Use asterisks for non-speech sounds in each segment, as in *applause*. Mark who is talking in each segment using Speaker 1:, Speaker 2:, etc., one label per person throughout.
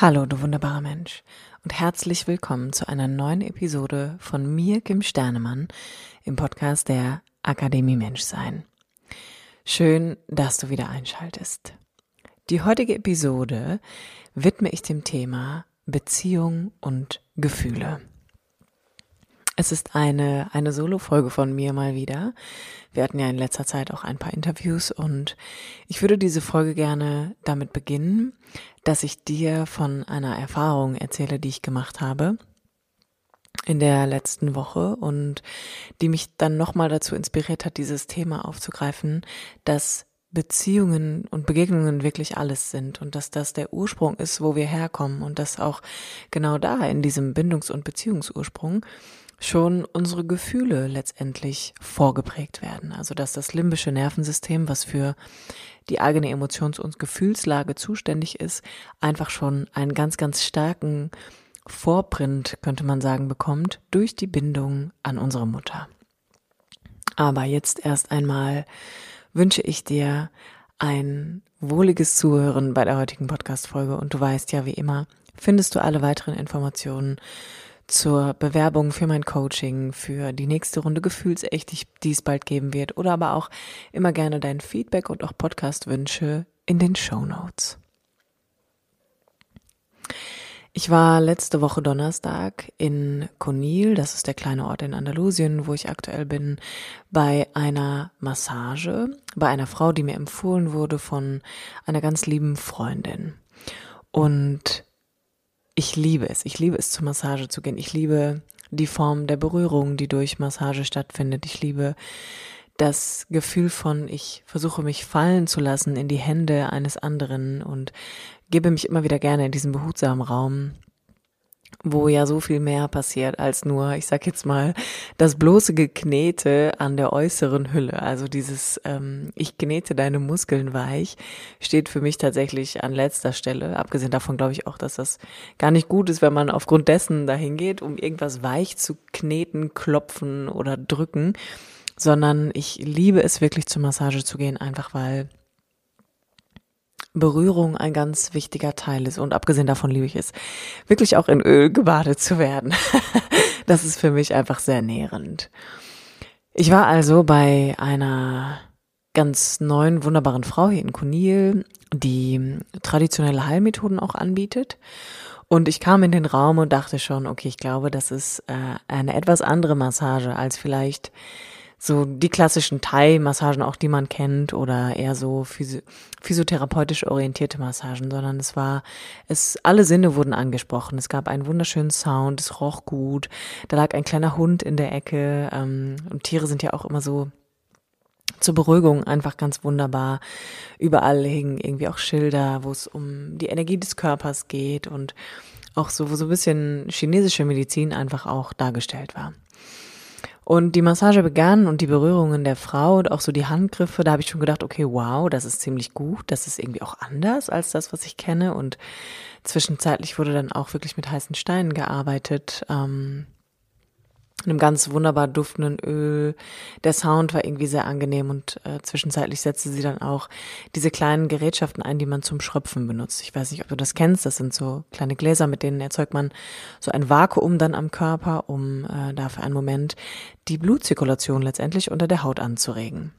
Speaker 1: Hallo, du wunderbarer Mensch und herzlich willkommen zu einer neuen Episode von mir, Kim Sternemann, im Podcast der Akademie Menschsein. Schön, dass du wieder einschaltest. Die heutige Episode widme ich dem Thema Beziehung und Gefühle. Es ist eine, eine Solo-Folge von mir mal wieder. Wir hatten ja in letzter Zeit auch ein paar Interviews und ich würde diese Folge gerne damit beginnen, dass ich dir von einer Erfahrung erzähle, die ich gemacht habe in der letzten Woche und die mich dann nochmal dazu inspiriert hat, dieses Thema aufzugreifen, dass Beziehungen und Begegnungen wirklich alles sind und dass das der Ursprung ist, wo wir herkommen und dass auch genau da in diesem Bindungs- und Beziehungsursprung schon unsere Gefühle letztendlich vorgeprägt werden. Also dass das limbische Nervensystem, was für die eigene Emotions- und Gefühlslage zuständig ist, einfach schon einen ganz, ganz starken Vorprint, könnte man sagen, bekommt durch die Bindung an unsere Mutter. Aber jetzt erst einmal wünsche ich dir ein wohliges Zuhören bei der heutigen Podcast-Folge und du weißt ja, wie immer, findest du alle weiteren Informationen zur Bewerbung für mein Coaching, für die nächste Runde Gefühlsecht, die es bald geben wird, oder aber auch immer gerne dein Feedback und auch Podcast-Wünsche in den Show Notes. Ich war letzte Woche Donnerstag in Conil, das ist der kleine Ort in Andalusien, wo ich aktuell bin, bei einer Massage, bei einer Frau, die mir empfohlen wurde von einer ganz lieben Freundin. Und ich liebe es. Ich liebe es, zur Massage zu gehen. Ich liebe die Form der Berührung, die durch Massage stattfindet. Ich liebe das Gefühl von, ich versuche mich fallen zu lassen in die Hände eines anderen und gebe mich immer wieder gerne in diesen behutsamen Raum wo ja so viel mehr passiert als nur, ich sag jetzt mal, das bloße Geknete an der äußeren Hülle. Also dieses ähm, Ich knete deine Muskeln weich steht für mich tatsächlich an letzter Stelle. Abgesehen davon glaube ich auch, dass das gar nicht gut ist, wenn man aufgrund dessen dahin geht, um irgendwas weich zu kneten, klopfen oder drücken, sondern ich liebe es wirklich zur Massage zu gehen, einfach weil Berührung ein ganz wichtiger Teil ist. Und abgesehen davon liebe ich es, wirklich auch in Öl gebadet zu werden. *laughs* das ist für mich einfach sehr nährend. Ich war also bei einer ganz neuen, wunderbaren Frau hier in Kunil, die traditionelle Heilmethoden auch anbietet. Und ich kam in den Raum und dachte schon, okay, ich glaube, das ist äh, eine etwas andere Massage als vielleicht so die klassischen Thai-Massagen auch, die man kennt, oder eher so physi physiotherapeutisch orientierte Massagen, sondern es war, es, alle Sinne wurden angesprochen. Es gab einen wunderschönen Sound, es roch gut, da lag ein kleiner Hund in der Ecke, ähm, und Tiere sind ja auch immer so zur Beruhigung einfach ganz wunderbar. Überall hingen irgendwie auch Schilder, wo es um die Energie des Körpers geht und auch so, wo so ein bisschen chinesische Medizin einfach auch dargestellt war. Und die Massage begann und die Berührungen der Frau und auch so die Handgriffe, da habe ich schon gedacht, okay, wow, das ist ziemlich gut, das ist irgendwie auch anders als das, was ich kenne. Und zwischenzeitlich wurde dann auch wirklich mit heißen Steinen gearbeitet. Ähm, einem ganz wunderbar duftenden Öl. Der Sound war irgendwie sehr angenehm und äh, zwischenzeitlich setzte sie dann auch diese kleinen Gerätschaften ein, die man zum Schröpfen benutzt. Ich weiß nicht, ob du das kennst. Das sind so kleine Gläser, mit denen erzeugt man so ein Vakuum dann am Körper, um äh, da für einen Moment die Blutzirkulation letztendlich unter der Haut anzuregen.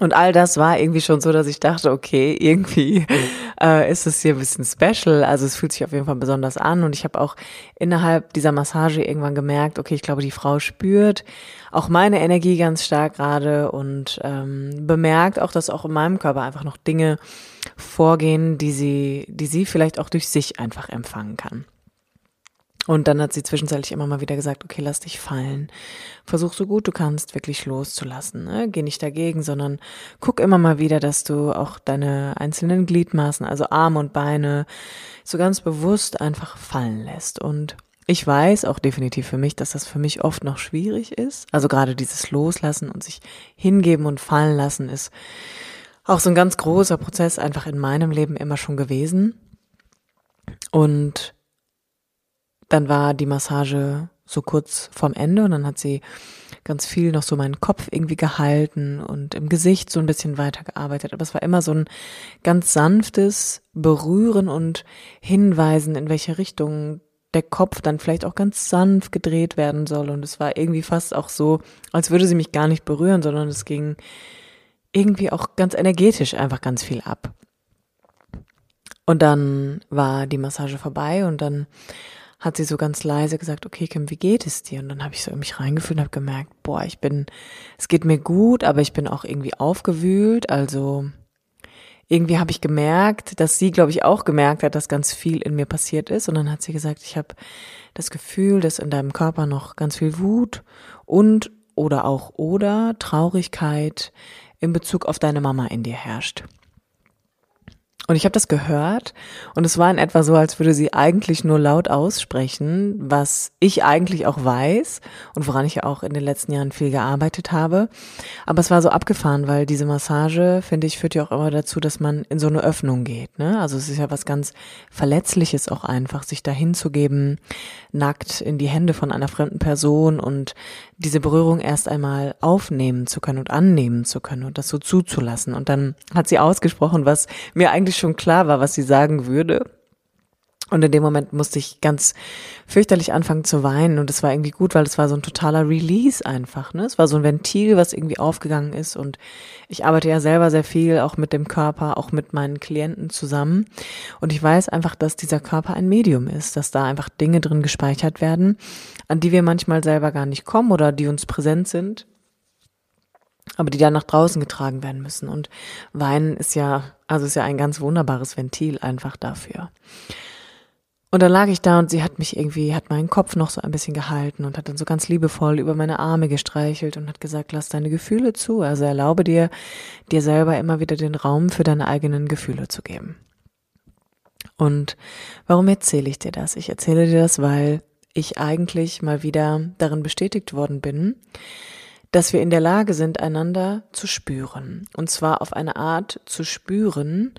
Speaker 1: Und all das war irgendwie schon so, dass ich dachte, okay, irgendwie äh, ist es hier ein bisschen special. Also es fühlt sich auf jeden Fall besonders an. Und ich habe auch innerhalb dieser Massage irgendwann gemerkt, okay, ich glaube, die Frau spürt auch meine Energie ganz stark gerade und ähm, bemerkt auch, dass auch in meinem Körper einfach noch Dinge vorgehen, die sie, die sie vielleicht auch durch sich einfach empfangen kann. Und dann hat sie zwischenzeitlich immer mal wieder gesagt, okay, lass dich fallen. Versuch so gut du kannst, wirklich loszulassen. Ne? Geh nicht dagegen, sondern guck immer mal wieder, dass du auch deine einzelnen Gliedmaßen, also Arme und Beine, so ganz bewusst einfach fallen lässt. Und ich weiß auch definitiv für mich, dass das für mich oft noch schwierig ist. Also gerade dieses Loslassen und sich hingeben und fallen lassen ist auch so ein ganz großer Prozess einfach in meinem Leben immer schon gewesen. Und dann war die Massage so kurz vorm Ende und dann hat sie ganz viel noch so meinen Kopf irgendwie gehalten und im Gesicht so ein bisschen weitergearbeitet. Aber es war immer so ein ganz sanftes Berühren und Hinweisen, in welche Richtung der Kopf dann vielleicht auch ganz sanft gedreht werden soll. Und es war irgendwie fast auch so, als würde sie mich gar nicht berühren, sondern es ging irgendwie auch ganz energetisch einfach ganz viel ab. Und dann war die Massage vorbei und dann hat sie so ganz leise gesagt, okay, Kim, wie geht es dir? Und dann habe ich so in mich reingefühlt und habe gemerkt, boah, ich bin, es geht mir gut, aber ich bin auch irgendwie aufgewühlt. Also irgendwie habe ich gemerkt, dass sie, glaube ich, auch gemerkt hat, dass ganz viel in mir passiert ist. Und dann hat sie gesagt, ich habe das Gefühl, dass in deinem Körper noch ganz viel Wut und oder auch oder Traurigkeit in Bezug auf deine Mama in dir herrscht. Und ich habe das gehört und es war in etwa so, als würde sie eigentlich nur laut aussprechen, was ich eigentlich auch weiß und woran ich ja auch in den letzten Jahren viel gearbeitet habe. Aber es war so abgefahren, weil diese Massage, finde ich, führt ja auch immer dazu, dass man in so eine Öffnung geht. Ne? Also es ist ja was ganz Verletzliches auch einfach, sich dahin zu geben, nackt in die Hände von einer fremden Person und diese Berührung erst einmal aufnehmen zu können und annehmen zu können und das so zuzulassen. Und dann hat sie ausgesprochen, was mir eigentlich schon klar war, was sie sagen würde. Und in dem Moment musste ich ganz fürchterlich anfangen zu weinen. Und es war irgendwie gut, weil es war so ein totaler Release einfach. Ne? Es war so ein Ventil, was irgendwie aufgegangen ist. Und ich arbeite ja selber sehr viel, auch mit dem Körper, auch mit meinen Klienten zusammen. Und ich weiß einfach, dass dieser Körper ein Medium ist, dass da einfach Dinge drin gespeichert werden, an die wir manchmal selber gar nicht kommen oder die uns präsent sind aber die dann nach draußen getragen werden müssen. Und Weinen ist ja, also ist ja ein ganz wunderbares Ventil einfach dafür. Und dann lag ich da und sie hat mich irgendwie, hat meinen Kopf noch so ein bisschen gehalten und hat dann so ganz liebevoll über meine Arme gestreichelt und hat gesagt, lass deine Gefühle zu. Also erlaube dir, dir selber immer wieder den Raum für deine eigenen Gefühle zu geben. Und warum erzähle ich dir das? Ich erzähle dir das, weil ich eigentlich mal wieder darin bestätigt worden bin, dass wir in der Lage sind, einander zu spüren. Und zwar auf eine Art zu spüren,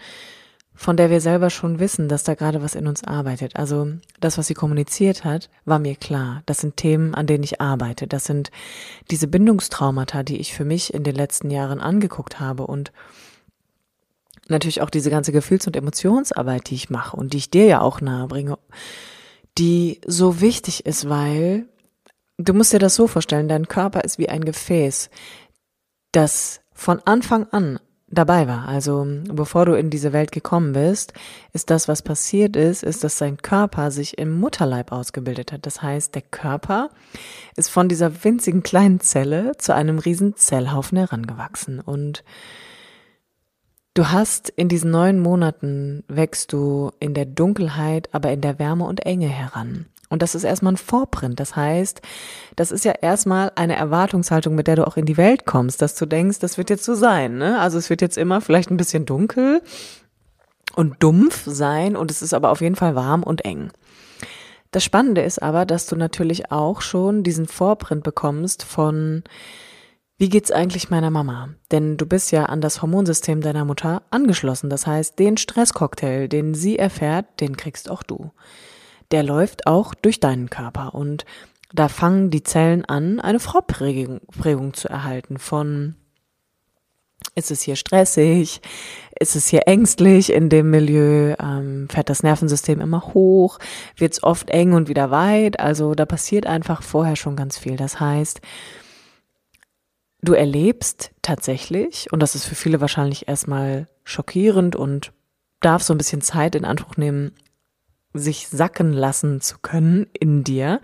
Speaker 1: von der wir selber schon wissen, dass da gerade was in uns arbeitet. Also das, was sie kommuniziert hat, war mir klar. Das sind Themen, an denen ich arbeite. Das sind diese Bindungstraumata, die ich für mich in den letzten Jahren angeguckt habe und natürlich auch diese ganze Gefühls- und Emotionsarbeit, die ich mache und die ich dir ja auch nahebringe, die so wichtig ist, weil Du musst dir das so vorstellen, dein Körper ist wie ein Gefäß, das von Anfang an dabei war. Also bevor du in diese Welt gekommen bist, ist das, was passiert ist, ist, dass dein Körper sich im Mutterleib ausgebildet hat. Das heißt, der Körper ist von dieser winzigen kleinen Zelle zu einem riesen Zellhaufen herangewachsen. Und du hast in diesen neun Monaten wächst du in der Dunkelheit, aber in der Wärme und Enge heran. Und das ist erstmal ein Vorprint. Das heißt, das ist ja erstmal eine Erwartungshaltung, mit der du auch in die Welt kommst, dass du denkst, das wird jetzt so sein. Ne? Also es wird jetzt immer vielleicht ein bisschen dunkel und dumpf sein und es ist aber auf jeden Fall warm und eng. Das Spannende ist aber, dass du natürlich auch schon diesen Vorprint bekommst von wie geht's eigentlich meiner Mama? Denn du bist ja an das Hormonsystem deiner Mutter angeschlossen. Das heißt, den Stresscocktail, den sie erfährt, den kriegst auch du der läuft auch durch deinen Körper und da fangen die Zellen an, eine Vorprägung Prägung zu erhalten von ist es hier stressig? Ist es hier ängstlich in dem Milieu? Ähm, fährt das Nervensystem immer hoch? Wird es oft eng und wieder weit? Also da passiert einfach vorher schon ganz viel. Das heißt, du erlebst tatsächlich, und das ist für viele wahrscheinlich erstmal schockierend und darf so ein bisschen Zeit in Anspruch nehmen, sich sacken lassen zu können in dir,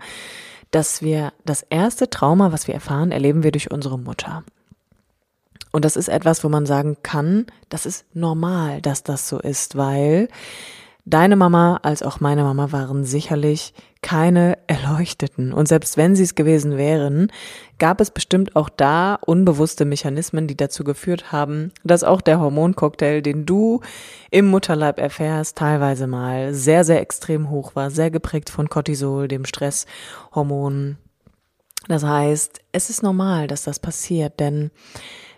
Speaker 1: dass wir das erste Trauma, was wir erfahren, erleben wir durch unsere Mutter. Und das ist etwas, wo man sagen kann, das ist normal, dass das so ist, weil deine Mama als auch meine Mama waren sicherlich keine erleuchteten. Und selbst wenn sie es gewesen wären, gab es bestimmt auch da unbewusste Mechanismen, die dazu geführt haben, dass auch der Hormoncocktail, den du im Mutterleib erfährst, teilweise mal sehr, sehr extrem hoch war, sehr geprägt von Cortisol, dem Stresshormon. Das heißt, es ist normal, dass das passiert, denn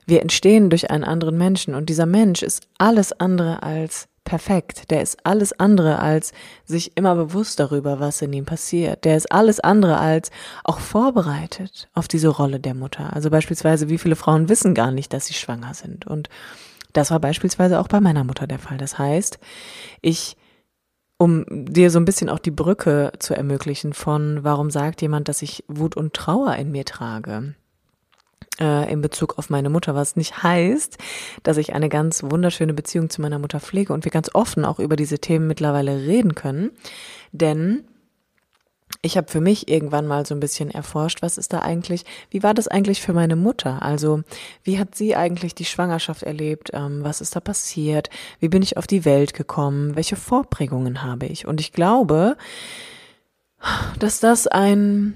Speaker 1: wir entstehen durch einen anderen Menschen und dieser Mensch ist alles andere als perfekt. Der ist alles andere als sich immer bewusst darüber, was in ihm passiert. Der ist alles andere als auch vorbereitet auf diese Rolle der Mutter. Also beispielsweise, wie viele Frauen wissen gar nicht, dass sie schwanger sind. Und das war beispielsweise auch bei meiner Mutter der Fall. Das heißt, ich um dir so ein bisschen auch die Brücke zu ermöglichen von, warum sagt jemand, dass ich Wut und Trauer in mir trage äh, in Bezug auf meine Mutter, was nicht heißt, dass ich eine ganz wunderschöne Beziehung zu meiner Mutter pflege und wir ganz offen auch über diese Themen mittlerweile reden können. Denn ich habe für mich irgendwann mal so ein bisschen erforscht, was ist da eigentlich, wie war das eigentlich für meine Mutter? Also wie hat sie eigentlich die Schwangerschaft erlebt? Ähm, was ist da passiert? Wie bin ich auf die Welt gekommen? Welche Vorprägungen habe ich? Und ich glaube, dass das ein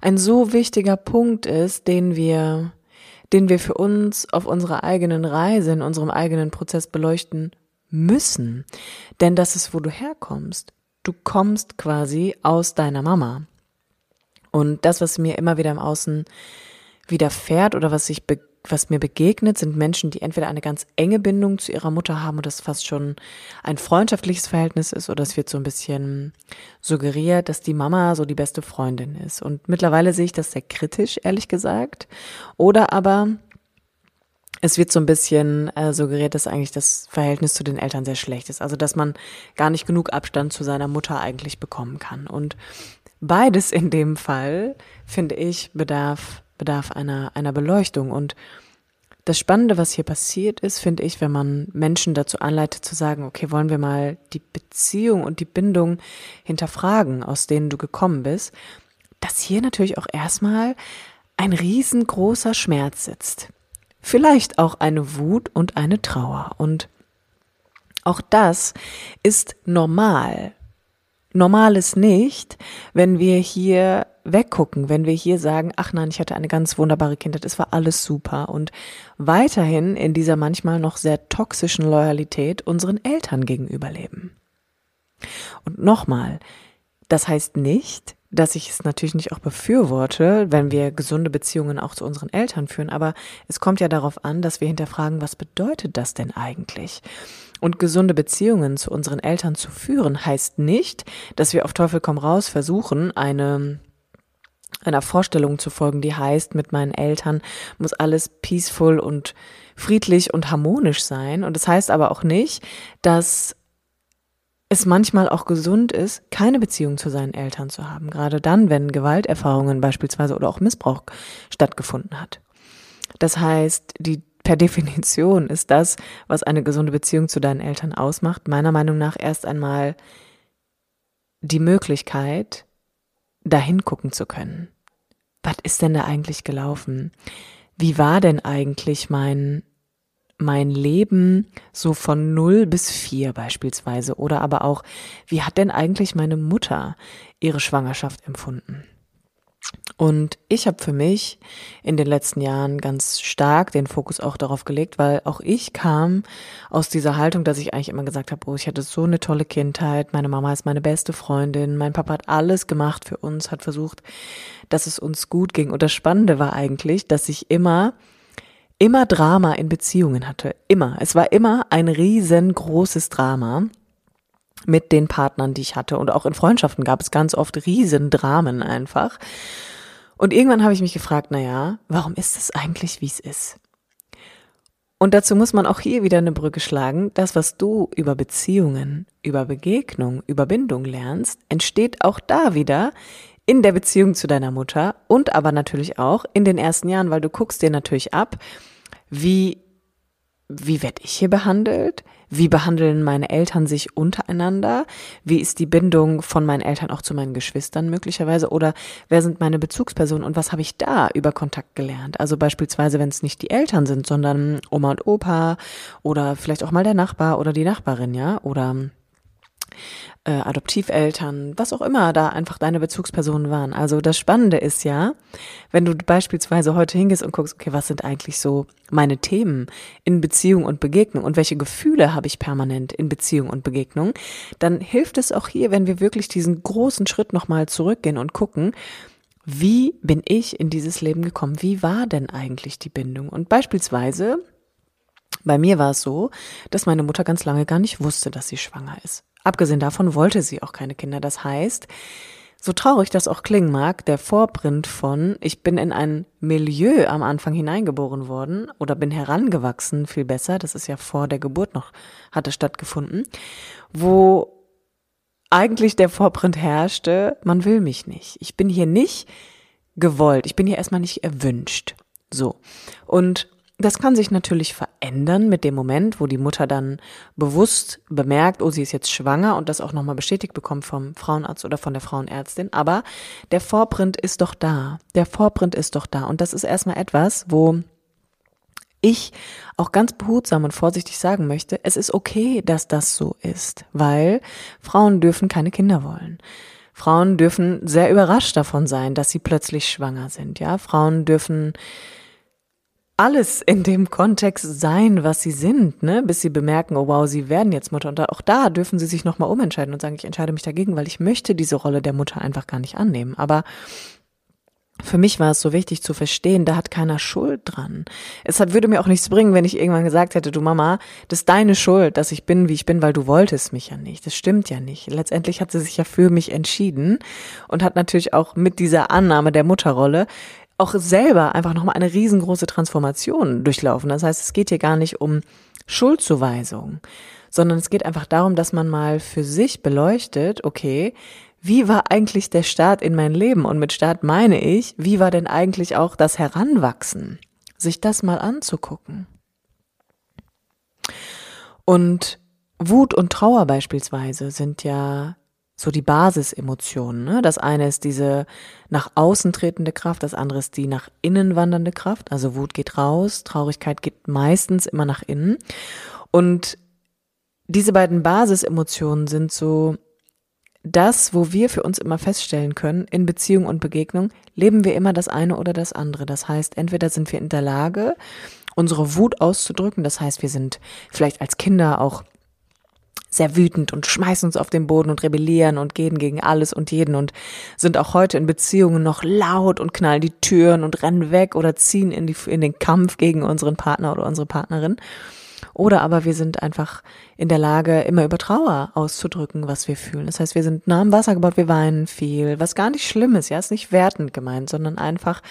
Speaker 1: ein so wichtiger Punkt ist, den wir, den wir für uns auf unserer eigenen Reise, in unserem eigenen Prozess beleuchten müssen. Denn das ist, wo du herkommst. Du kommst quasi aus deiner Mama. Und das, was mir immer wieder im Außen widerfährt oder was ich be was mir begegnet, sind Menschen, die entweder eine ganz enge Bindung zu ihrer Mutter haben und das fast schon ein freundschaftliches Verhältnis ist oder es wird so ein bisschen suggeriert, dass die Mama so die beste Freundin ist. Und mittlerweile sehe ich das sehr kritisch, ehrlich gesagt. Oder aber es wird so ein bisschen äh, suggeriert, dass eigentlich das Verhältnis zu den Eltern sehr schlecht ist. Also dass man gar nicht genug Abstand zu seiner Mutter eigentlich bekommen kann. Und beides in dem Fall, finde ich, bedarf bedarf einer, einer Beleuchtung. Und das Spannende, was hier passiert ist, finde ich, wenn man Menschen dazu anleitet zu sagen, okay, wollen wir mal die Beziehung und die Bindung hinterfragen, aus denen du gekommen bist, dass hier natürlich auch erstmal ein riesengroßer Schmerz sitzt. Vielleicht auch eine Wut und eine Trauer. Und auch das ist normal. Normal ist nicht, wenn wir hier weggucken, wenn wir hier sagen, ach nein, ich hatte eine ganz wunderbare Kindheit, es war alles super und weiterhin in dieser manchmal noch sehr toxischen Loyalität unseren Eltern gegenüber leben. Und nochmal, das heißt nicht, dass ich es natürlich nicht auch befürworte, wenn wir gesunde Beziehungen auch zu unseren Eltern führen, aber es kommt ja darauf an, dass wir hinterfragen, was bedeutet das denn eigentlich? Und gesunde Beziehungen zu unseren Eltern zu führen heißt nicht, dass wir auf Teufel komm raus versuchen, eine einer Vorstellung zu folgen, die heißt, mit meinen Eltern muss alles peaceful und friedlich und harmonisch sein. Und das heißt aber auch nicht, dass es manchmal auch gesund ist, keine Beziehung zu seinen Eltern zu haben. Gerade dann, wenn Gewalterfahrungen beispielsweise oder auch Missbrauch stattgefunden hat. Das heißt, die per *laughs* Definition ist das, was eine gesunde Beziehung zu deinen Eltern ausmacht, meiner Meinung nach erst einmal die Möglichkeit, dahin gucken zu können. Was ist denn da eigentlich gelaufen? Wie war denn eigentlich mein, mein Leben so von null bis vier beispielsweise? Oder aber auch, wie hat denn eigentlich meine Mutter ihre Schwangerschaft empfunden? Und ich habe für mich in den letzten Jahren ganz stark den Fokus auch darauf gelegt, weil auch ich kam aus dieser Haltung, dass ich eigentlich immer gesagt habe, oh, ich hatte so eine tolle Kindheit, meine Mama ist meine beste Freundin, mein Papa hat alles gemacht für uns, hat versucht, dass es uns gut ging. Und das Spannende war eigentlich, dass ich immer immer Drama in Beziehungen hatte. Immer. Es war immer ein riesengroßes Drama mit den Partnern, die ich hatte. Und auch in Freundschaften gab es ganz oft Riesendramen einfach. Und irgendwann habe ich mich gefragt, na ja, warum ist es eigentlich, wie es ist? Und dazu muss man auch hier wieder eine Brücke schlagen. Das, was du über Beziehungen, über Begegnung, über Bindung lernst, entsteht auch da wieder in der Beziehung zu deiner Mutter und aber natürlich auch in den ersten Jahren, weil du guckst dir natürlich ab, wie, wie werde ich hier behandelt? Wie behandeln meine Eltern sich untereinander? Wie ist die Bindung von meinen Eltern auch zu meinen Geschwistern möglicherweise? Oder wer sind meine Bezugspersonen und was habe ich da über Kontakt gelernt? Also beispielsweise, wenn es nicht die Eltern sind, sondern Oma und Opa oder vielleicht auch mal der Nachbar oder die Nachbarin, ja? Oder äh, Adoptiveltern, was auch immer da einfach deine Bezugspersonen waren. Also das Spannende ist ja, wenn du beispielsweise heute hingehst und guckst, okay, was sind eigentlich so meine Themen in Beziehung und Begegnung und welche Gefühle habe ich permanent in Beziehung und Begegnung, dann hilft es auch hier, wenn wir wirklich diesen großen Schritt nochmal zurückgehen und gucken, wie bin ich in dieses Leben gekommen? Wie war denn eigentlich die Bindung? Und beispielsweise, bei mir war es so, dass meine Mutter ganz lange gar nicht wusste, dass sie schwanger ist. Abgesehen davon wollte sie auch keine Kinder. Das heißt, so traurig das auch klingen mag, der Vorprint von, ich bin in ein Milieu am Anfang hineingeboren worden oder bin herangewachsen, viel besser, das ist ja vor der Geburt noch, hatte stattgefunden, wo eigentlich der Vorprint herrschte, man will mich nicht. Ich bin hier nicht gewollt. Ich bin hier erstmal nicht erwünscht. So. Und das kann sich natürlich verändern mit dem Moment, wo die Mutter dann bewusst bemerkt, oh, sie ist jetzt schwanger und das auch nochmal bestätigt bekommt vom Frauenarzt oder von der Frauenärztin. Aber der Vorprint ist doch da. Der Vorprint ist doch da. Und das ist erstmal etwas, wo ich auch ganz behutsam und vorsichtig sagen möchte, es ist okay, dass das so ist, weil Frauen dürfen keine Kinder wollen. Frauen dürfen sehr überrascht davon sein, dass sie plötzlich schwanger sind, ja. Frauen dürfen alles in dem Kontext sein, was sie sind, ne, bis sie bemerken, oh wow, sie werden jetzt Mutter. Und auch da dürfen sie sich nochmal umentscheiden und sagen, ich entscheide mich dagegen, weil ich möchte diese Rolle der Mutter einfach gar nicht annehmen. Aber für mich war es so wichtig zu verstehen, da hat keiner Schuld dran. Es würde mir auch nichts bringen, wenn ich irgendwann gesagt hätte, du Mama, das ist deine Schuld, dass ich bin, wie ich bin, weil du wolltest mich ja nicht. Das stimmt ja nicht. Letztendlich hat sie sich ja für mich entschieden und hat natürlich auch mit dieser Annahme der Mutterrolle auch selber einfach nochmal eine riesengroße Transformation durchlaufen. Das heißt, es geht hier gar nicht um Schuldzuweisung, sondern es geht einfach darum, dass man mal für sich beleuchtet, okay, wie war eigentlich der Start in mein Leben? Und mit Start meine ich, wie war denn eigentlich auch das Heranwachsen? Sich das mal anzugucken. Und Wut und Trauer beispielsweise sind ja so die Basisemotionen. Ne? Das eine ist diese nach außen tretende Kraft, das andere ist die nach innen wandernde Kraft. Also Wut geht raus, Traurigkeit geht meistens immer nach innen. Und diese beiden Basisemotionen sind so das, wo wir für uns immer feststellen können, in Beziehung und Begegnung, leben wir immer das eine oder das andere. Das heißt, entweder sind wir in der Lage, unsere Wut auszudrücken, das heißt, wir sind vielleicht als Kinder auch sehr wütend und schmeißen uns auf den Boden und rebellieren und gehen gegen alles und jeden und sind auch heute in Beziehungen noch laut und knallen die Türen und rennen weg oder ziehen in, die, in den Kampf gegen unseren Partner oder unsere Partnerin. Oder aber wir sind einfach in der Lage, immer über Trauer auszudrücken, was wir fühlen. Das heißt, wir sind nah am Wasser gebaut, wir weinen viel, was gar nicht schlimm ist, ja, ist nicht wertend gemeint, sondern einfach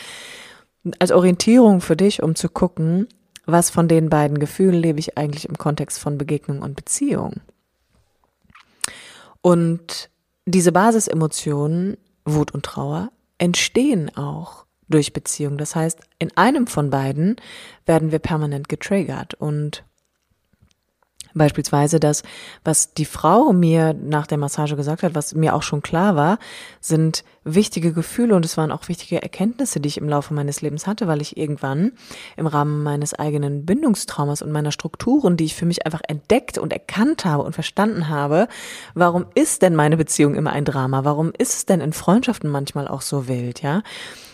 Speaker 1: als Orientierung für dich, um zu gucken, was von den beiden Gefühlen lebe ich eigentlich im Kontext von Begegnung und Beziehung. Und diese Basisemotionen, Wut und Trauer, entstehen auch durch Beziehung. Das heißt, in einem von beiden werden wir permanent getriggert und Beispielsweise das, was die Frau mir nach der Massage gesagt hat, was mir auch schon klar war, sind wichtige Gefühle und es waren auch wichtige Erkenntnisse, die ich im Laufe meines Lebens hatte, weil ich irgendwann im Rahmen meines eigenen Bindungstraumas und meiner Strukturen, die ich für mich einfach entdeckt und erkannt habe und verstanden habe, warum ist denn meine Beziehung immer ein Drama? Warum ist es denn in Freundschaften manchmal auch so wild, ja?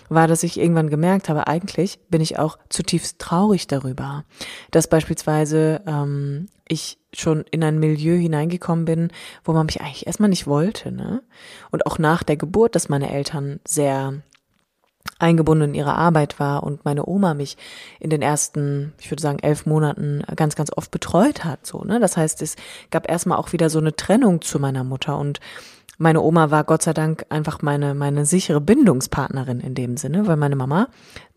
Speaker 1: War, dass ich irgendwann gemerkt habe, eigentlich bin ich auch zutiefst traurig darüber, dass beispielsweise ähm, ich schon in ein Milieu hineingekommen bin, wo man mich eigentlich erstmal nicht wollte. Ne? Und auch nach der Geburt, dass meine Eltern sehr eingebunden in ihre Arbeit war und meine Oma mich in den ersten, ich würde sagen, elf Monaten ganz, ganz oft betreut hat. So, ne? Das heißt, es gab erstmal auch wieder so eine Trennung zu meiner Mutter und meine Oma war Gott sei Dank einfach meine, meine sichere Bindungspartnerin in dem Sinne, weil meine Mama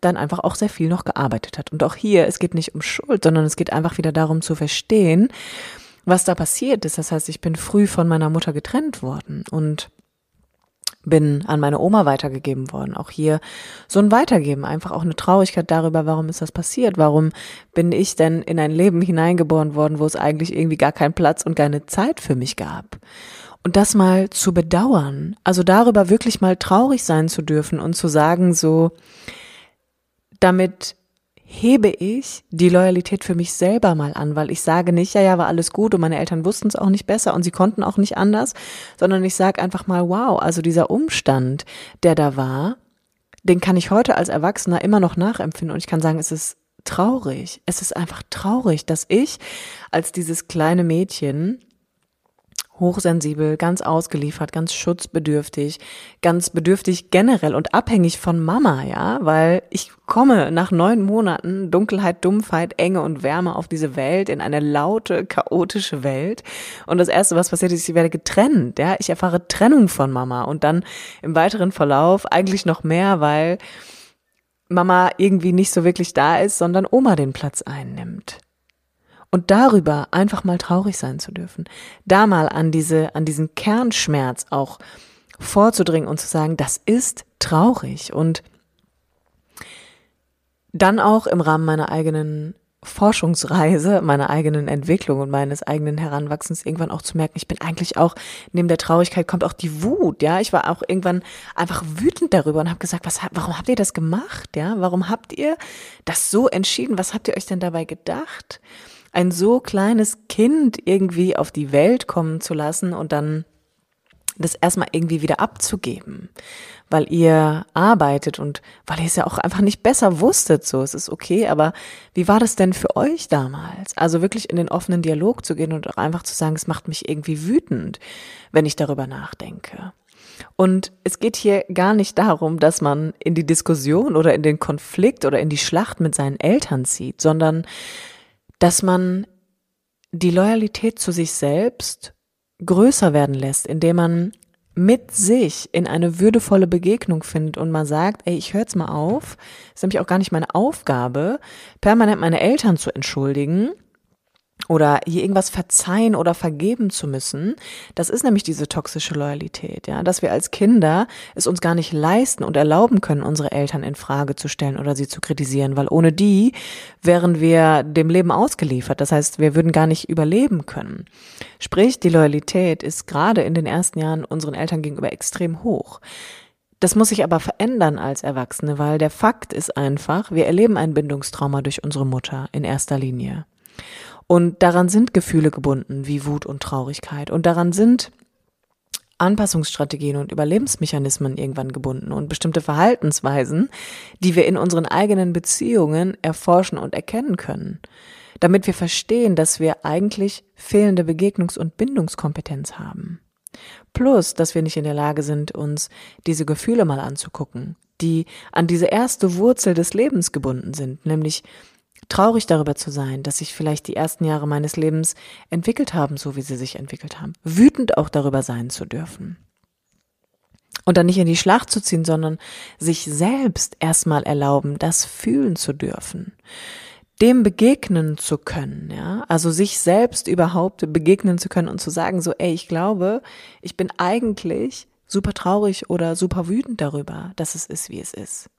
Speaker 1: dann einfach auch sehr viel noch gearbeitet hat. Und auch hier, es geht nicht um Schuld, sondern es geht einfach wieder darum zu verstehen, was da passiert ist. Das heißt, ich bin früh von meiner Mutter getrennt worden und bin an meine Oma weitergegeben worden. Auch hier so ein Weitergeben, einfach auch eine Traurigkeit darüber, warum ist das passiert? Warum bin ich denn in ein Leben hineingeboren worden, wo es eigentlich irgendwie gar keinen Platz und keine Zeit für mich gab? Und das mal zu bedauern, also darüber wirklich mal traurig sein zu dürfen und zu sagen, so, damit hebe ich die Loyalität für mich selber mal an, weil ich sage nicht, ja, ja, war alles gut und meine Eltern wussten es auch nicht besser und sie konnten auch nicht anders, sondern ich sage einfach mal, wow, also dieser Umstand, der da war, den kann ich heute als Erwachsener immer noch nachempfinden und ich kann sagen, es ist traurig. Es ist einfach traurig, dass ich als dieses kleine Mädchen hochsensibel, ganz ausgeliefert, ganz schutzbedürftig, ganz bedürftig generell und abhängig von Mama, ja, weil ich komme nach neun Monaten Dunkelheit, Dumpfheit, Enge und Wärme auf diese Welt, in eine laute, chaotische Welt. Und das erste, was passiert ist, ich werde getrennt, ja, ich erfahre Trennung von Mama und dann im weiteren Verlauf eigentlich noch mehr, weil Mama irgendwie nicht so wirklich da ist, sondern Oma den Platz einnimmt und darüber einfach mal traurig sein zu dürfen, da mal an diese, an diesen Kernschmerz auch vorzudringen und zu sagen, das ist traurig und dann auch im Rahmen meiner eigenen Forschungsreise, meiner eigenen Entwicklung und meines eigenen Heranwachsens irgendwann auch zu merken, ich bin eigentlich auch, neben der Traurigkeit kommt auch die Wut, ja. Ich war auch irgendwann einfach wütend darüber und habe gesagt, was, warum habt ihr das gemacht, ja? Warum habt ihr das so entschieden? Was habt ihr euch denn dabei gedacht? Ein so kleines Kind irgendwie auf die Welt kommen zu lassen und dann das erstmal irgendwie wieder abzugeben, weil ihr arbeitet und weil ihr es ja auch einfach nicht besser wusstet, so es ist okay, aber wie war das denn für euch damals? Also wirklich in den offenen Dialog zu gehen und auch einfach zu sagen, es macht mich irgendwie wütend, wenn ich darüber nachdenke. Und es geht hier gar nicht darum, dass man in die Diskussion oder in den Konflikt oder in die Schlacht mit seinen Eltern zieht, sondern dass man die Loyalität zu sich selbst größer werden lässt, indem man mit sich in eine würdevolle Begegnung findet und mal sagt, ey, ich höre jetzt mal auf, ist nämlich auch gar nicht meine Aufgabe, permanent meine Eltern zu entschuldigen, oder hier irgendwas verzeihen oder vergeben zu müssen, das ist nämlich diese toxische Loyalität, ja, dass wir als Kinder es uns gar nicht leisten und erlauben können, unsere Eltern in Frage zu stellen oder sie zu kritisieren, weil ohne die wären wir dem Leben ausgeliefert. Das heißt, wir würden gar nicht überleben können. Sprich, die Loyalität ist gerade in den ersten Jahren unseren Eltern gegenüber extrem hoch. Das muss sich aber verändern als Erwachsene, weil der Fakt ist einfach, wir erleben ein Bindungstrauma durch unsere Mutter in erster Linie. Und daran sind Gefühle gebunden, wie Wut und Traurigkeit. Und daran sind Anpassungsstrategien und Überlebensmechanismen irgendwann gebunden und bestimmte Verhaltensweisen, die wir in unseren eigenen Beziehungen erforschen und erkennen können, damit wir verstehen, dass wir eigentlich fehlende Begegnungs- und Bindungskompetenz haben. Plus, dass wir nicht in der Lage sind, uns diese Gefühle mal anzugucken, die an diese erste Wurzel des Lebens gebunden sind, nämlich traurig darüber zu sein, dass sich vielleicht die ersten Jahre meines Lebens entwickelt haben, so wie sie sich entwickelt haben. Wütend auch darüber sein zu dürfen. Und dann nicht in die Schlacht zu ziehen, sondern sich selbst erstmal erlauben, das fühlen zu dürfen. Dem begegnen zu können, ja. Also sich selbst überhaupt begegnen zu können und zu sagen so, ey, ich glaube, ich bin eigentlich super traurig oder super wütend darüber, dass es ist, wie es ist.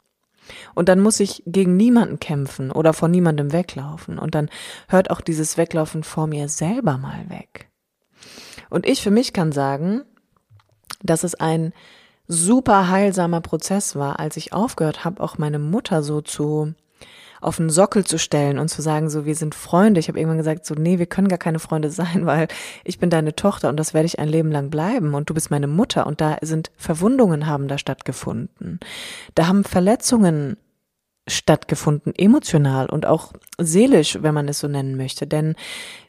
Speaker 1: Und dann muss ich gegen niemanden kämpfen oder vor niemandem weglaufen. Und dann hört auch dieses Weglaufen vor mir selber mal weg. Und ich für mich kann sagen, dass es ein super heilsamer Prozess war, als ich aufgehört habe, auch meine Mutter so zu auf den Sockel zu stellen und zu sagen, so, wir sind Freunde. Ich habe irgendwann gesagt, so, nee, wir können gar keine Freunde sein, *laughs* weil ich bin deine Tochter und das werde ich ein Leben lang bleiben und du bist meine Mutter und da sind Verwundungen haben da stattgefunden. Da haben Verletzungen stattgefunden, emotional und auch seelisch, wenn man es so nennen möchte. Denn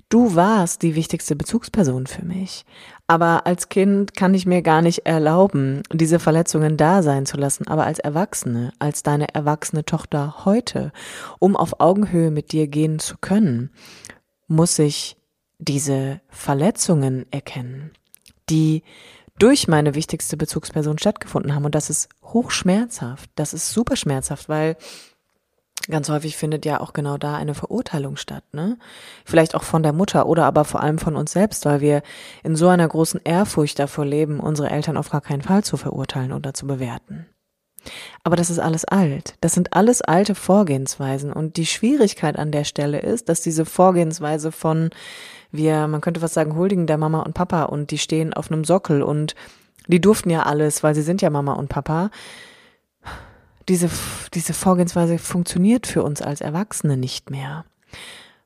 Speaker 1: du warst die wichtigste Bezugsperson für mich. Aber als Kind kann ich mir gar nicht erlauben, diese Verletzungen da sein zu lassen. Aber als Erwachsene, als deine erwachsene Tochter heute, um auf Augenhöhe mit dir gehen zu können, muss ich diese Verletzungen erkennen, die durch meine wichtigste Bezugsperson stattgefunden haben. Und das ist hochschmerzhaft. Das ist super schmerzhaft, weil Ganz häufig findet ja auch genau da eine Verurteilung statt, ne? Vielleicht auch von der Mutter oder aber vor allem von uns selbst, weil wir in so einer großen Ehrfurcht davor leben, unsere Eltern auf gar keinen Fall zu verurteilen oder zu bewerten. Aber das ist alles alt. Das sind alles alte Vorgehensweisen. Und die Schwierigkeit an der Stelle ist, dass diese Vorgehensweise von wir, man könnte was sagen, huldigen der Mama und Papa und die stehen auf einem Sockel und die durften ja alles, weil sie sind ja Mama und Papa diese, diese Vorgehensweise funktioniert für uns als Erwachsene nicht mehr.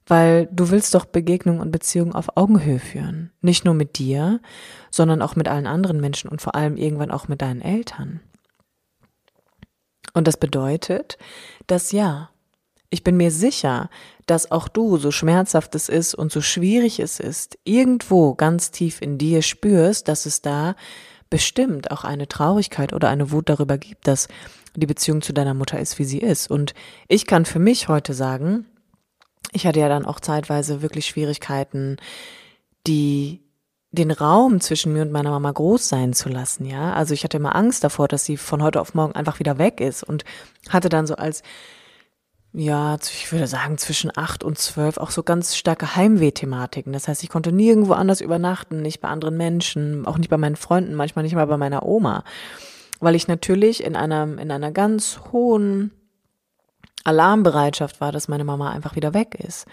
Speaker 1: Weil du willst doch Begegnung und Beziehung auf Augenhöhe führen. Nicht nur mit dir, sondern auch mit allen anderen Menschen und vor allem irgendwann auch mit deinen Eltern. Und das bedeutet, dass ja, ich bin mir sicher, dass auch du, so schmerzhaft es ist und so schwierig es ist, irgendwo ganz tief in dir spürst, dass es da bestimmt auch eine Traurigkeit oder eine Wut darüber gibt, dass die Beziehung zu deiner Mutter ist, wie sie ist. Und ich kann für mich heute sagen, ich hatte ja dann auch zeitweise wirklich Schwierigkeiten, die den Raum zwischen mir und meiner Mama groß sein zu lassen, ja. Also ich hatte immer Angst davor, dass sie von heute auf morgen einfach wieder weg ist und hatte dann so als ja, ich würde sagen, zwischen acht und zwölf auch so ganz starke Heimweh-Thematiken. Das heißt, ich konnte nirgendwo anders übernachten, nicht bei anderen Menschen, auch nicht bei meinen Freunden, manchmal nicht mal bei meiner Oma. Weil ich natürlich in einer, in einer ganz hohen Alarmbereitschaft war, dass meine Mama einfach wieder weg ist.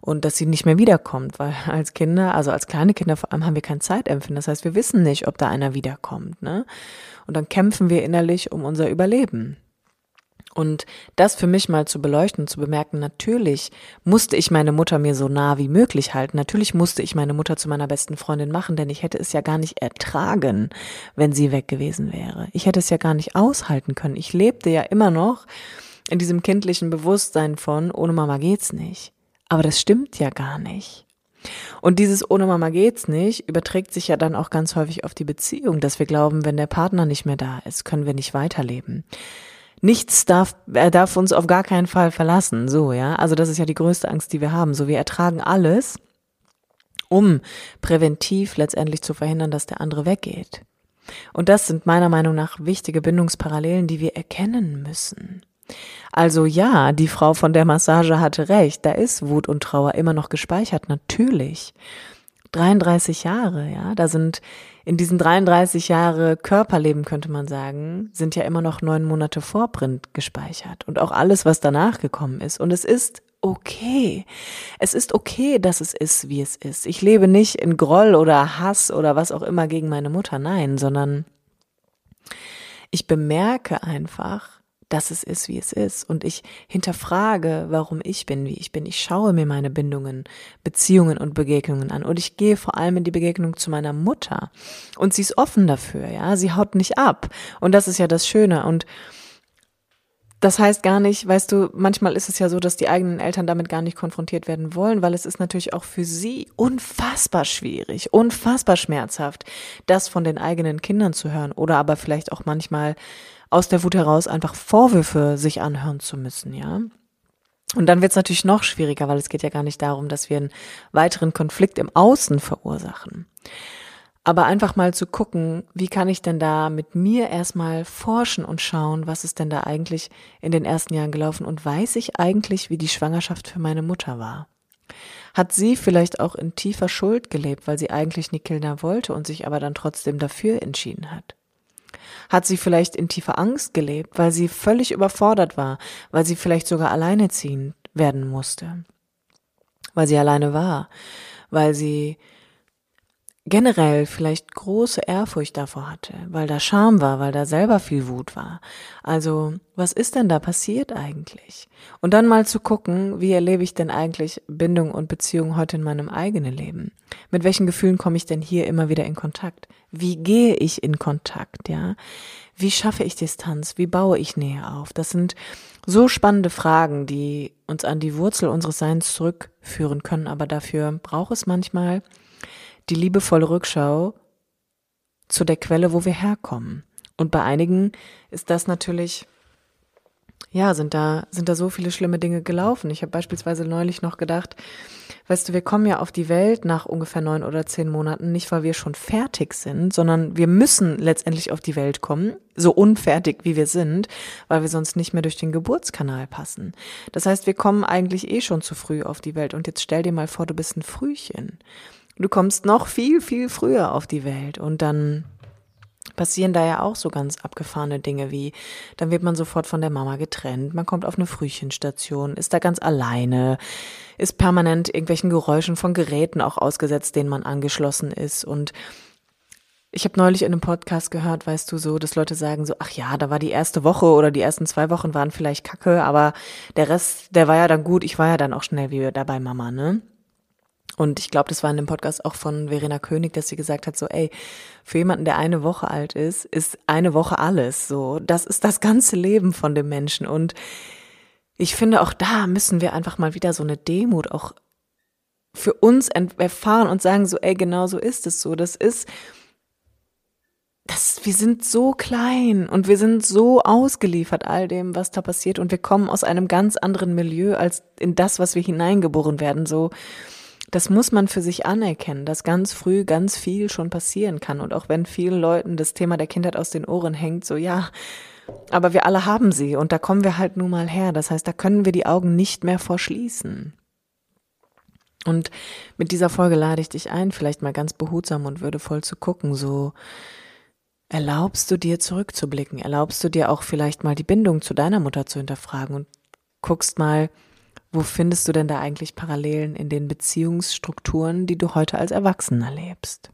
Speaker 1: Und dass sie nicht mehr wiederkommt, weil als Kinder, also als kleine Kinder vor allem, haben wir kein Zeitempfinden. Das heißt, wir wissen nicht, ob da einer wiederkommt, ne? Und dann kämpfen wir innerlich um unser Überleben. Und das für mich mal zu beleuchten, zu bemerken, natürlich musste ich meine Mutter mir so nah wie möglich halten. Natürlich musste ich meine Mutter zu meiner besten Freundin machen, denn ich hätte es ja gar nicht ertragen, wenn sie weg gewesen wäre. Ich hätte es ja gar nicht aushalten können. Ich lebte ja immer noch in diesem kindlichen Bewusstsein von, ohne Mama geht's nicht. Aber das stimmt ja gar nicht. Und dieses ohne Mama geht's nicht überträgt sich ja dann auch ganz häufig auf die Beziehung, dass wir glauben, wenn der Partner nicht mehr da ist, können wir nicht weiterleben. Nichts darf, er darf uns auf gar keinen Fall verlassen, so, ja. Also das ist ja die größte Angst, die wir haben. So, wir ertragen alles, um präventiv letztendlich zu verhindern, dass der andere weggeht. Und das sind meiner Meinung nach wichtige Bindungsparallelen, die wir erkennen müssen. Also ja, die Frau von der Massage hatte recht, da ist Wut und Trauer immer noch gespeichert, natürlich. 33 Jahre, ja, da sind in diesen 33 Jahre Körperleben, könnte man sagen, sind ja immer noch neun Monate Vorprint gespeichert und auch alles, was danach gekommen ist. Und es ist okay. Es ist okay, dass es ist, wie es ist. Ich lebe nicht in Groll oder Hass oder was auch immer gegen meine Mutter, nein, sondern ich bemerke einfach, dass es ist, wie es ist. Und ich hinterfrage, warum ich bin, wie ich bin. Ich schaue mir meine Bindungen, Beziehungen und Begegnungen an. Und ich gehe vor allem in die Begegnung zu meiner Mutter. Und sie ist offen dafür, ja. Sie haut nicht ab. Und das ist ja das Schöne. Und das heißt gar nicht, weißt du, manchmal ist es ja so, dass die eigenen Eltern damit gar nicht konfrontiert werden wollen, weil es ist natürlich auch für sie unfassbar schwierig, unfassbar schmerzhaft, das von den eigenen Kindern zu hören oder aber vielleicht auch manchmal aus der Wut heraus einfach Vorwürfe sich anhören zu müssen, ja. Und dann wird es natürlich noch schwieriger, weil es geht ja gar nicht darum, dass wir einen weiteren Konflikt im Außen verursachen. Aber einfach mal zu gucken, wie kann ich denn da mit mir erstmal forschen und schauen, was ist denn da eigentlich in den ersten Jahren gelaufen und weiß ich eigentlich, wie die Schwangerschaft für meine Mutter war? Hat sie vielleicht auch in tiefer Schuld gelebt, weil sie eigentlich Nikilda wollte und sich aber dann trotzdem dafür entschieden hat? Hat sie vielleicht in tiefer Angst gelebt, weil sie völlig überfordert war, weil sie vielleicht sogar alleineziehend werden musste, weil sie alleine war, weil sie generell vielleicht große Ehrfurcht davor hatte, weil da Scham war, weil da selber viel Wut war. Also, was ist denn da passiert eigentlich? Und dann mal zu gucken, wie erlebe ich denn eigentlich Bindung und Beziehung heute in meinem eigenen Leben? Mit welchen Gefühlen komme ich denn hier immer wieder in Kontakt? Wie gehe ich in Kontakt, ja? Wie schaffe ich Distanz? Wie baue ich Nähe auf? Das sind so spannende Fragen, die uns an die Wurzel unseres Seins zurückführen können, aber dafür braucht es manchmal die liebevolle Rückschau zu der Quelle, wo wir herkommen. Und bei einigen ist das natürlich, ja, sind da, sind da so viele schlimme Dinge gelaufen. Ich habe beispielsweise neulich noch gedacht, weißt du, wir kommen ja auf die Welt nach ungefähr neun oder zehn Monaten, nicht weil wir schon fertig sind, sondern wir müssen letztendlich auf die Welt kommen, so unfertig wie wir sind, weil wir sonst nicht mehr durch den Geburtskanal passen. Das heißt, wir kommen eigentlich eh schon zu früh auf die Welt. Und jetzt stell dir mal vor, du bist ein Frühchen. Du kommst noch viel, viel früher auf die Welt und dann passieren da ja auch so ganz abgefahrene Dinge wie, dann wird man sofort von der Mama getrennt, man kommt auf eine Frühchenstation, ist da ganz alleine, ist permanent irgendwelchen Geräuschen von Geräten auch ausgesetzt, denen man angeschlossen ist und ich habe neulich in einem Podcast gehört, weißt du, so, dass Leute sagen so, ach ja, da war die erste Woche oder die ersten zwei Wochen waren vielleicht kacke, aber der Rest, der war ja dann gut. Ich war ja dann auch schnell wieder dabei Mama, ne? Und ich glaube, das war in dem Podcast auch von Verena König, dass sie gesagt hat, so, ey, für jemanden, der eine Woche alt ist, ist eine Woche alles. So, das ist das ganze Leben von dem Menschen. Und ich finde, auch da müssen wir einfach mal wieder so eine Demut auch für uns erfahren und sagen so, ey, genau so ist es so. Das ist, das, wir sind so klein und wir sind so ausgeliefert all dem, was da passiert und wir kommen aus einem ganz anderen Milieu als in das, was wir hineingeboren werden. So, das muss man für sich anerkennen, dass ganz früh ganz viel schon passieren kann und auch wenn vielen Leuten das Thema der Kindheit aus den Ohren hängt, so ja, aber wir alle haben sie und da kommen wir halt nun mal her. Das heißt, da können wir die Augen nicht mehr vorschließen. Und mit dieser Folge lade ich dich ein, vielleicht mal ganz behutsam und würdevoll zu gucken, so Erlaubst du dir zurückzublicken? Erlaubst du dir auch vielleicht mal die Bindung zu deiner Mutter zu hinterfragen und guckst mal, wo findest du denn da eigentlich Parallelen in den Beziehungsstrukturen, die du heute als Erwachsener lebst?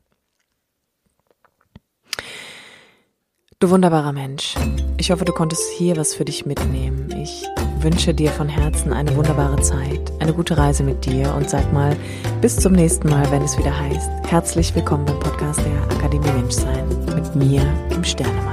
Speaker 1: Du wunderbarer Mensch, ich hoffe, du konntest hier was für dich mitnehmen. Ich wünsche dir von Herzen eine wunderbare Zeit, eine gute Reise mit dir und sag mal bis zum nächsten Mal, wenn es wieder heißt, herzlich willkommen beim Podcast der Akademie Menschsein mit mir, dem Sternemann.